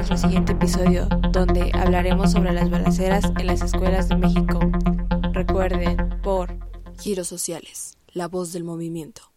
nuestro siguiente episodio, donde hablaremos sobre las balaceras en las escuelas de México. Recuerden, por Giros Sociales, la voz del movimiento.